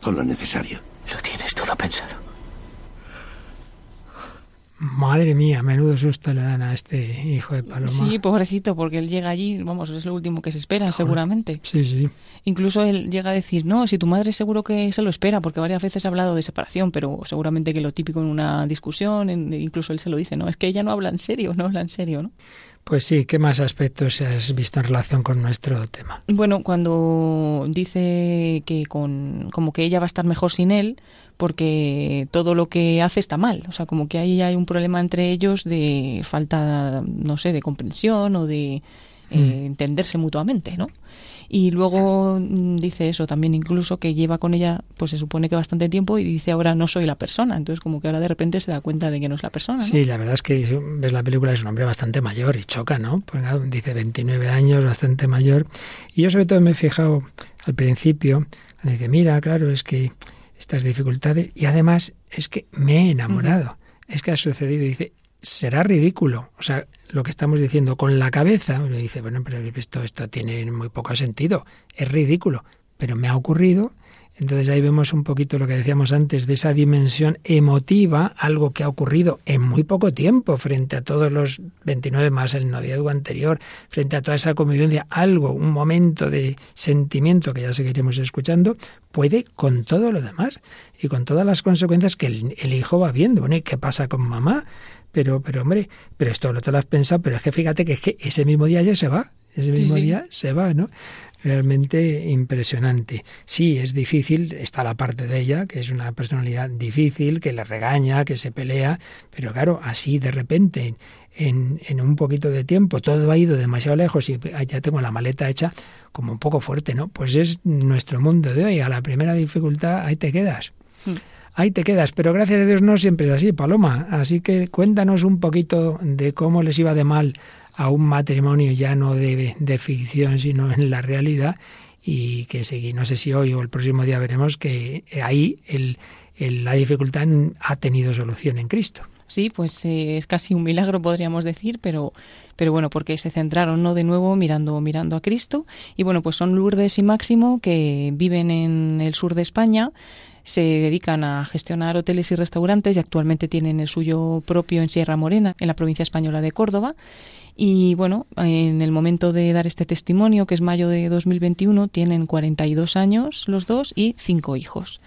Speaker 7: con lo necesario.
Speaker 8: Lo tienes todo pensado.
Speaker 1: Madre mía, menudo susto le dan a este hijo de Paloma.
Speaker 3: Sí, pobrecito, porque él llega allí, vamos, es lo último que se espera, seguramente.
Speaker 1: Sí, sí.
Speaker 3: Incluso él llega a decir, no, si tu madre seguro que se lo espera, porque varias veces ha hablado de separación, pero seguramente que lo típico en una discusión, incluso él se lo dice, no, es que ella no habla en serio, no habla en serio, ¿no?
Speaker 1: Pues sí, ¿qué más aspectos has visto en relación con nuestro tema?
Speaker 3: Bueno, cuando dice que con como que ella va a estar mejor sin él, porque todo lo que hace está mal. O sea, como que ahí hay un problema entre ellos de falta, no sé, de comprensión o de eh, mm. entenderse mutuamente, ¿no? Y luego mm, dice eso también incluso que lleva con ella, pues se supone que bastante tiempo y dice ahora no soy la persona. Entonces como que ahora de repente se da cuenta de que no es la persona.
Speaker 1: Sí, la verdad es que ves la película es un hombre bastante mayor y choca, ¿no? Pues, dice 29 años, bastante mayor. Y yo sobre todo me he fijado al principio, dice, mira, claro, es que estas dificultades y además es que me he enamorado. Es que ha sucedido, dice, será ridículo. O sea, lo que estamos diciendo con la cabeza, uno dice, bueno, pero esto, esto tiene muy poco sentido, es ridículo, pero me ha ocurrido entonces ahí vemos un poquito lo que decíamos antes de esa dimensión emotiva, algo que ha ocurrido en muy poco tiempo frente a todos los 29 más el noviazgo anterior, frente a toda esa convivencia, algo, un momento de sentimiento que ya seguiremos escuchando, puede con todo lo demás y con todas las consecuencias que el, hijo va viendo. Bueno, ¿y qué pasa con mamá? Pero, pero hombre, pero esto lo te lo has pensado, pero es que fíjate que es que ese mismo día ya se va, ese mismo día se va, ¿no? Realmente impresionante. Sí, es difícil, está la parte de ella, que es una personalidad difícil, que le regaña, que se pelea, pero claro, así de repente, en, en un poquito de tiempo, todo ha ido demasiado lejos y ya tengo la maleta hecha como un poco fuerte, ¿no? Pues es nuestro mundo de hoy, a la primera dificultad, ahí te quedas. Mm. Ahí te quedas, pero gracias a Dios no siempre es así, Paloma. Así que cuéntanos un poquito de cómo les iba de mal a un matrimonio ya no de, ficción, sino en la realidad, y que seguí, no sé si hoy o el próximo día veremos que ahí el, la dificultad ha tenido solución en Cristo.
Speaker 3: Sí, pues eh, es casi un milagro podríamos decir, pero pero bueno, porque se centraron no de nuevo mirando mirando a Cristo. Y bueno, pues son Lourdes y Máximo que viven en el sur de España, se dedican a gestionar hoteles y restaurantes y actualmente tienen el suyo propio en Sierra Morena, en la provincia española de Córdoba y bueno, en el momento de dar este testimonio, que es mayo de 2021, tienen 42 años los dos y cinco hijos.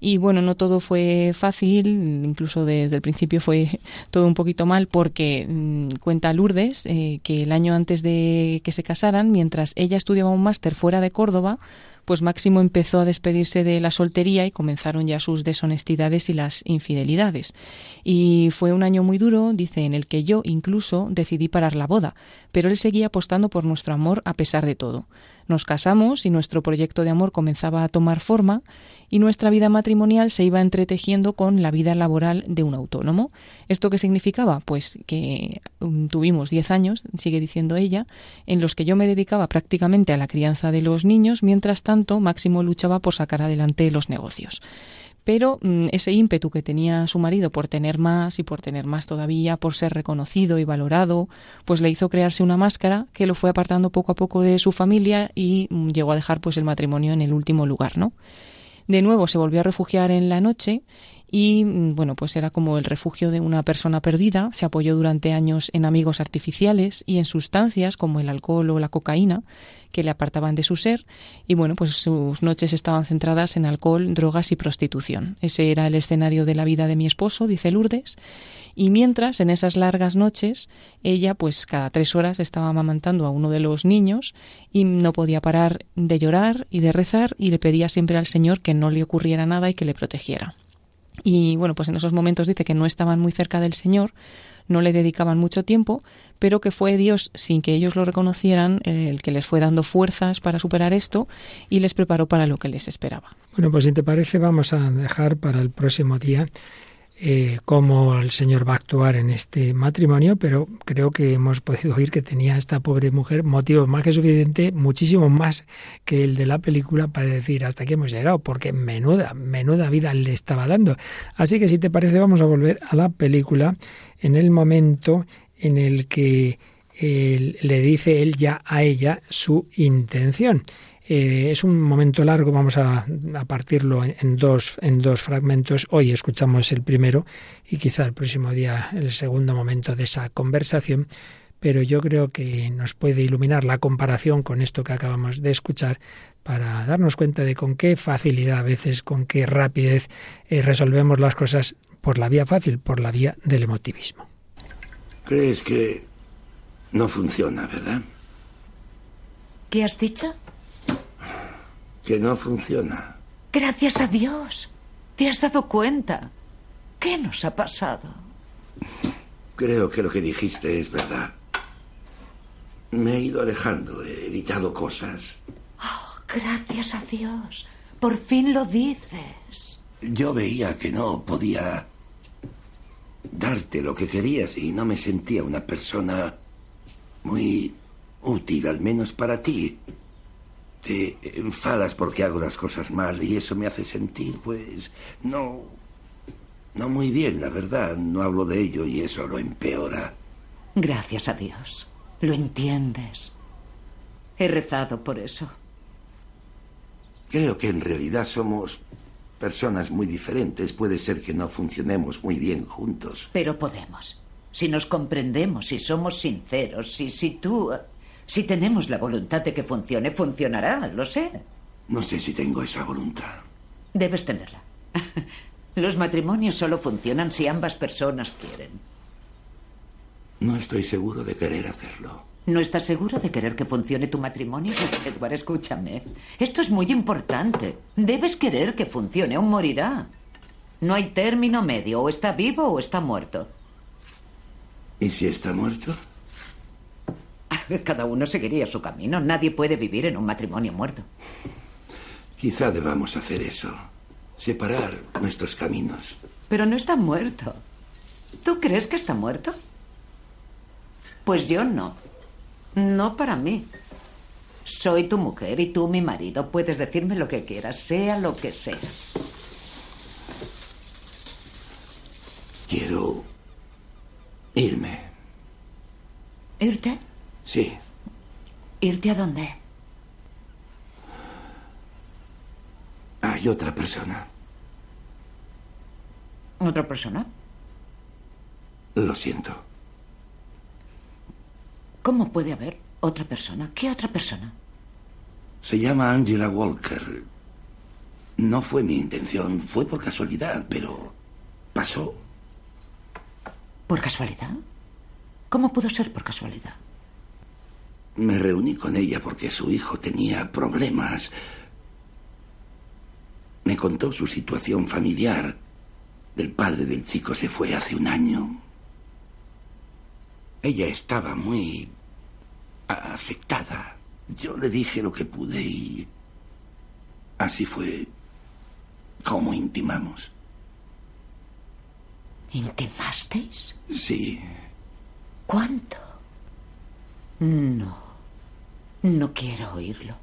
Speaker 3: Y bueno, no todo fue fácil, incluso desde el principio fue todo un poquito mal porque mm, cuenta Lourdes eh, que el año antes de que se casaran, mientras ella estudiaba un máster fuera de Córdoba, pues Máximo empezó a despedirse de la soltería y comenzaron ya sus deshonestidades y las infidelidades. Y fue un año muy duro, dice, en el que yo incluso decidí parar la boda, pero él seguía apostando por nuestro amor a pesar de todo. Nos casamos y nuestro proyecto de amor comenzaba a tomar forma y nuestra vida matrimonial se iba entretejiendo con la vida laboral de un autónomo. ¿Esto qué significaba? Pues que um, tuvimos 10 años, sigue diciendo ella, en los que yo me dedicaba prácticamente a la crianza de los niños, mientras tanto Máximo luchaba por sacar adelante los negocios pero mm, ese ímpetu que tenía su marido por tener más y por tener más todavía, por ser reconocido y valorado, pues le hizo crearse una máscara que lo fue apartando poco a poco de su familia y mm, llegó a dejar pues el matrimonio en el último lugar, ¿no? De nuevo se volvió a refugiar en la noche y mm, bueno, pues era como el refugio de una persona perdida. Se apoyó durante años en amigos artificiales y en sustancias como el alcohol o la cocaína que le apartaban de su ser y bueno, pues sus noches estaban centradas en alcohol, drogas y prostitución. Ese era el escenario de la vida de mi esposo, dice Lourdes, y mientras en esas largas noches ella pues cada tres horas estaba amamantando a uno de los niños y no podía parar de llorar y de rezar y le pedía siempre al Señor que no le ocurriera nada y que le protegiera. Y bueno, pues en esos momentos dice que no estaban muy cerca del Señor, no le dedicaban mucho tiempo, pero que fue Dios, sin que ellos lo reconocieran, el que les fue dando fuerzas para superar esto y les preparó para lo que les esperaba.
Speaker 1: Bueno, pues si te parece, vamos a dejar para el próximo día eh, cómo el Señor va a actuar en este matrimonio, pero creo que hemos podido oír que tenía esta pobre mujer motivo más que suficiente, muchísimo más que el de la película para decir hasta aquí hemos llegado, porque menuda, menuda vida le estaba dando. Así que si te parece vamos a volver a la película en el momento en el que le dice él ya a ella su intención. Eh, es un momento largo, vamos a, partirlo en, dos, en dos fragmentos. Hoy escuchamos el primero y quizá el próximo día el segundo momento de esa conversación, pero yo creo que nos puede iluminar la comparación con esto que acabamos de escuchar para darnos cuenta de con qué facilidad a veces, con qué rapidez eh, resolvemos las cosas por la vía fácil, por la vía del emotivismo.
Speaker 7: ¿Crees que no funciona, verdad?
Speaker 9: ¿Qué has dicho?
Speaker 7: Que no funciona.
Speaker 9: Gracias a Dios. ¿Te has dado cuenta? ¿Qué nos ha pasado?
Speaker 7: Creo que lo que dijiste es verdad. Me he ido alejando, he evitado cosas.
Speaker 9: Oh, gracias a Dios. Por fin lo dices.
Speaker 7: Yo veía que no podía darte lo que querías y no me sentía una persona muy útil, al menos para ti. Te enfadas porque hago las cosas mal y eso me hace sentir, pues, no, no muy bien, la verdad. No hablo de ello y eso lo empeora.
Speaker 9: Gracias a Dios. Lo entiendes. He rezado por eso.
Speaker 7: Creo que en realidad somos personas muy diferentes. Puede ser que no funcionemos muy bien juntos.
Speaker 9: Pero podemos. Si nos comprendemos, si somos sinceros, si, si tú... Si tenemos la voluntad de que funcione, funcionará, lo sé.
Speaker 7: No sé si tengo esa voluntad.
Speaker 9: Debes tenerla. Los matrimonios solo funcionan si ambas personas quieren.
Speaker 7: No estoy seguro de querer hacerlo.
Speaker 9: ¿No estás seguro de querer que funcione tu matrimonio? Edward, escúchame. Esto es muy importante. Debes querer que funcione o morirá. No hay término medio. O está vivo o está muerto.
Speaker 7: ¿Y si está muerto?
Speaker 9: Cada uno seguiría su camino. Nadie puede vivir en un matrimonio muerto.
Speaker 7: Quizá debamos hacer eso. Separar nuestros caminos.
Speaker 9: Pero no está muerto. ¿Tú crees que está muerto? Pues yo no. No para mí. Soy tu mujer y tú mi marido. Puedes decirme lo que quieras, sea lo que sea.
Speaker 7: Quiero irme.
Speaker 9: ¿Irte?
Speaker 7: Sí.
Speaker 9: ¿Irte a dónde?
Speaker 7: Hay otra persona.
Speaker 9: ¿Otra persona?
Speaker 7: Lo siento.
Speaker 9: ¿Cómo puede haber otra persona? ¿Qué otra persona?
Speaker 7: Se llama Angela Walker. No fue mi intención, fue por casualidad, pero pasó.
Speaker 9: ¿Por casualidad? ¿Cómo pudo ser por casualidad?
Speaker 7: Me reuní con ella porque su hijo tenía problemas. Me contó su situación familiar. El padre del chico se fue hace un año. Ella estaba muy afectada. Yo le dije lo que pude y así fue como intimamos.
Speaker 9: ¿Intimasteis?
Speaker 7: Sí.
Speaker 9: ¿Cuánto? No. No quiero oírlo.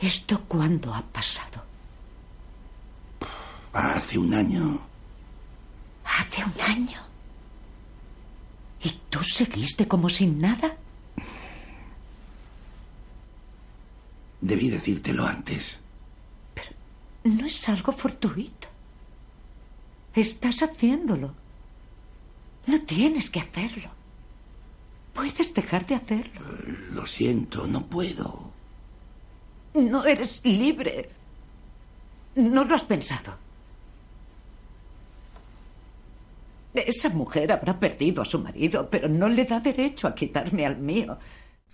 Speaker 9: ¿Esto cuándo ha pasado?
Speaker 7: Hace un año.
Speaker 9: ¿Hace un año? ¿Y tú seguiste como sin nada?
Speaker 7: Debí decírtelo antes.
Speaker 9: Pero no es algo fortuito. Estás haciéndolo. No tienes que hacerlo. Puedes dejar de hacerlo.
Speaker 7: Lo siento, no puedo.
Speaker 9: No eres libre. No lo has pensado. Esa mujer habrá perdido a su marido, pero no le da derecho a quitarme al mío.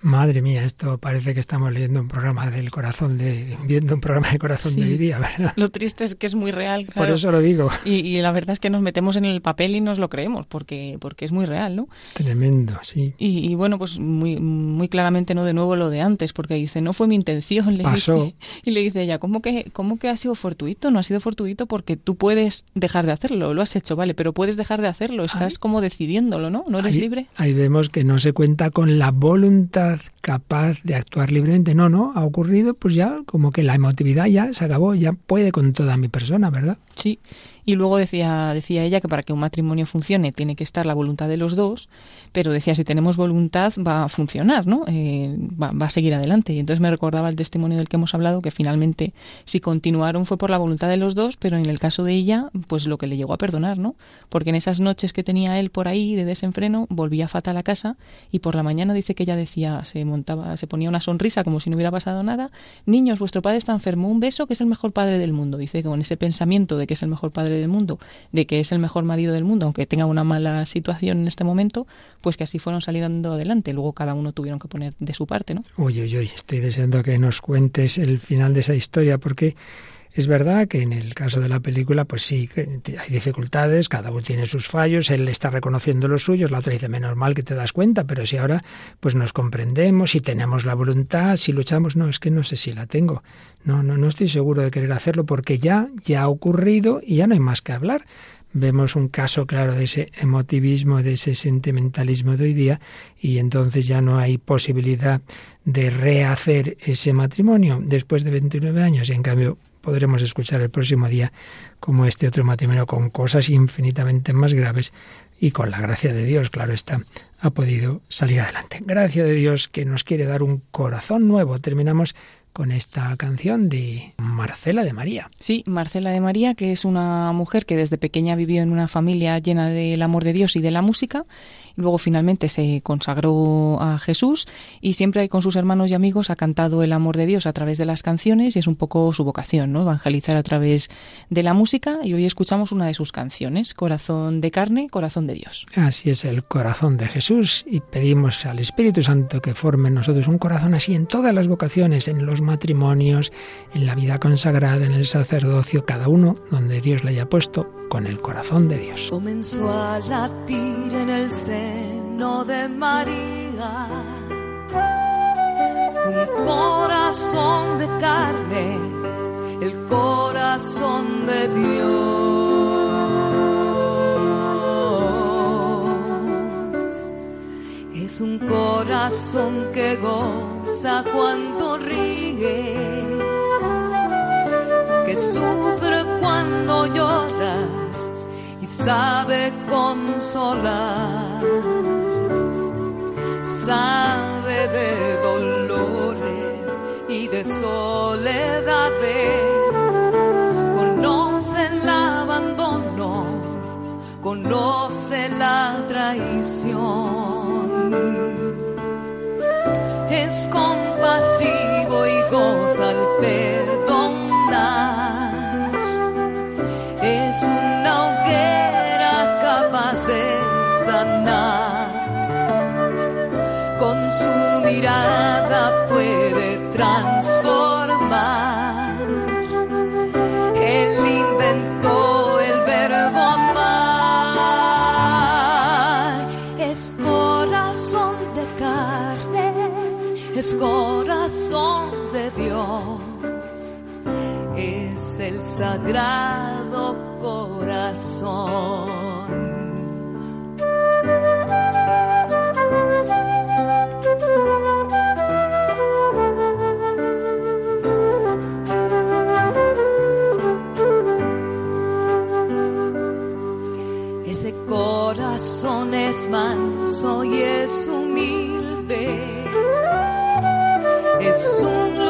Speaker 1: Madre mía, esto parece que estamos leyendo un programa del corazón de viendo un programa de corazón de hoy día, ¿verdad?
Speaker 3: Lo triste es que es muy real, claro.
Speaker 1: Por eso lo digo.
Speaker 3: Y, la verdad es que nos metemos en el papel y nos lo creemos porque porque es muy real, ¿no?
Speaker 1: Tremendo, sí.
Speaker 3: Y, bueno, pues muy muy claramente no de nuevo lo de antes, porque dice no fue mi intención, le
Speaker 1: Pasó.
Speaker 3: y le dice ella cómo que cómo que ha sido fortuito, no ha sido fortuito porque tú puedes dejar de hacerlo, lo has hecho, vale, pero puedes dejar de hacerlo, estás como decidiéndolo, ¿no? No eres libre.
Speaker 1: Ahí vemos que no se cuenta con la voluntad capaz de actuar libremente. No, no, ha ocurrido, pues ya como que la emotividad ya se acabó, ya puede con toda mi persona, ¿verdad?
Speaker 3: Sí, Y luego decía, decía ella que para que un matrimonio funcione tiene que estar la voluntad de los dos, pero decía si tenemos voluntad va a funcionar, ¿no? Eh, va, va, a seguir adelante. Y entonces me recordaba el testimonio del que hemos hablado, que finalmente si continuaron fue por la voluntad de los dos, pero en el caso de ella, pues lo que le llegó a perdonar, ¿no? Porque en esas noches que tenía él por ahí de desenfreno, volvía fatal a casa y por la mañana dice que ella decía, se montaba, se ponía una sonrisa como si no hubiera pasado nada. Niños, vuestro padre está enfermo, un beso que es el mejor padre del mundo. Dice que con ese pensamiento de que es el mejor padre del mundo, de que es el mejor marido del mundo, aunque tenga una mala situación en este momento, pues que así fueron saliendo adelante. Luego cada uno tuvieron que poner de su parte, ¿no?
Speaker 1: Uy, uy, uy, estoy deseando que nos cuentes el final de esa historia, porque es verdad que en el caso de la película, pues sí, hay dificultades, cada uno tiene sus fallos, él está reconociendo los suyos, la otra dice, menos mal que te das cuenta, pero si ahora pues nos comprendemos, si tenemos la voluntad, si luchamos, no, es que no sé si la tengo. No, no, no estoy seguro de querer hacerlo porque ya, ya ha ocurrido y ya no hay más que hablar. Vemos un caso claro de ese emotivismo, de ese sentimentalismo de hoy día, y entonces ya no hay posibilidad de rehacer ese matrimonio. Después de 29 años, y en cambio podremos escuchar el próximo día como este otro matrimonio con cosas infinitamente más graves y con la gracia de Dios, claro está, ha podido salir adelante. Gracia de Dios que nos quiere dar un corazón nuevo. Terminamos con esta canción de Marcela de María.
Speaker 3: Sí, Marcela de María, que es una mujer que desde pequeña vivió en una familia llena del amor de Dios y de la música Luego finalmente se consagró a Jesús y siempre con sus hermanos y amigos ha cantado el amor de Dios a través de las canciones y es un poco su vocación, ¿no? Evangelizar a través de la música y hoy escuchamos una de sus canciones, Corazón de carne, Corazón de Dios.
Speaker 1: Así es el corazón de Jesús y pedimos al Espíritu Santo que forme en nosotros un corazón así en todas las vocaciones, en los matrimonios, en la vida consagrada, en el sacerdocio, cada uno donde Dios le haya puesto con el corazón de Dios.
Speaker 10: Comenzó a latir en el seno de María un corazón de carne, el corazón de Dios. Es un corazón que goza cuando ríes, que sufre cuando lloras y sabe consolar. Sabe de dolores y de soledades. Conoce el abandono, conoce la traición. Es compasivo y goza al perdonar sagrado corazón. Ese corazón es manso y es humilde. Es un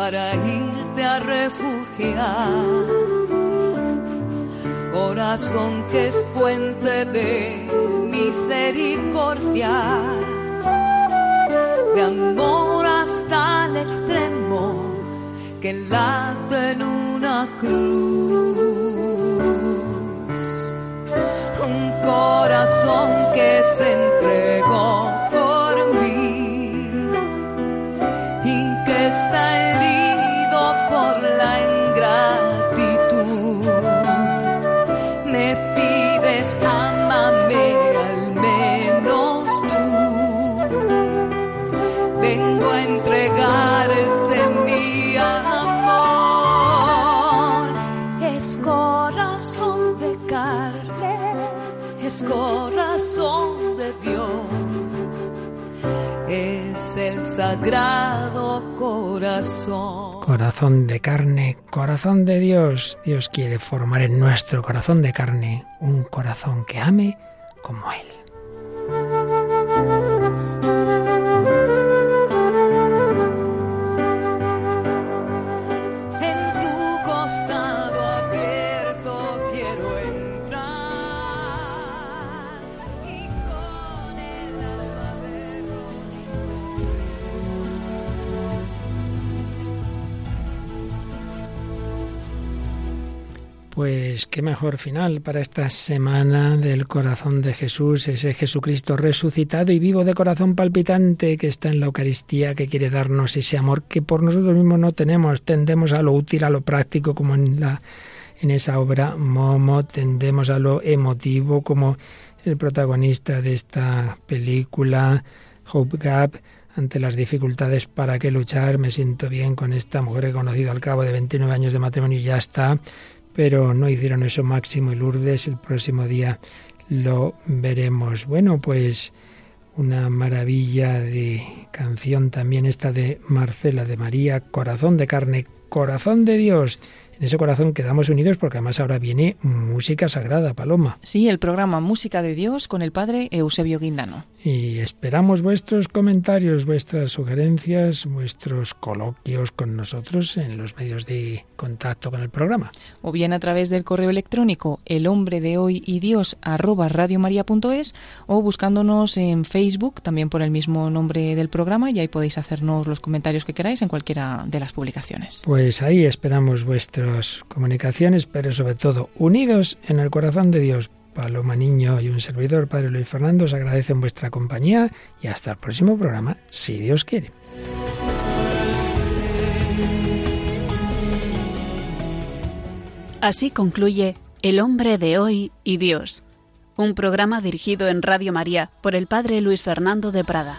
Speaker 10: para irte a refugiar. Corazón que es fuente de misericordia, de amor hasta el extremo que late en una cruz. Un corazón que se entregó
Speaker 1: Corazón de carne, corazón de Dios. Dios quiere formar en nuestro corazón de carne un corazón que ame como Él. Pues qué mejor final para esta semana del corazón de Jesús, ese Jesucristo resucitado y vivo de corazón palpitante que está en la Eucaristía, que quiere darnos ese amor que por nosotros mismos no tenemos. Tendemos a lo útil, a lo práctico, como en la en esa obra Momo, tendemos a lo emotivo, como el protagonista de esta película, Hope Gap, ante las dificultades para qué luchar, me siento bien con esta mujer que he conocido al cabo de 29 años de matrimonio y ya está pero no hicieron eso Máximo y Lourdes. El próximo día lo veremos. Bueno, pues una maravilla de canción también esta de Marcela de María, Corazón de carne, Corazón de Dios en ese corazón quedamos unidos porque además ahora viene música sagrada, Paloma.
Speaker 3: Sí, el programa Música de Dios con el padre Eusebio Guindano.
Speaker 1: Y esperamos vuestros comentarios, vuestras sugerencias, vuestros coloquios con nosotros en los medios de contacto con el programa.
Speaker 3: O bien a través del correo electrónico el hombre de hoy y Dios arroba radiomaria.es o buscándonos en Facebook también por el mismo nombre del programa y ahí podéis hacernos los comentarios que queráis en cualquiera de las publicaciones.
Speaker 1: Pues ahí esperamos vuestro comunicaciones, pero sobre todo unidos en el corazón de Dios. Paloma Niño y un servidor, Padre Luis Fernando, os agradecen vuestra compañía y hasta el próximo programa, si Dios quiere.
Speaker 2: Así concluye El hombre de hoy y Dios, un programa dirigido en Radio María por el Padre Luis Fernando de Prada.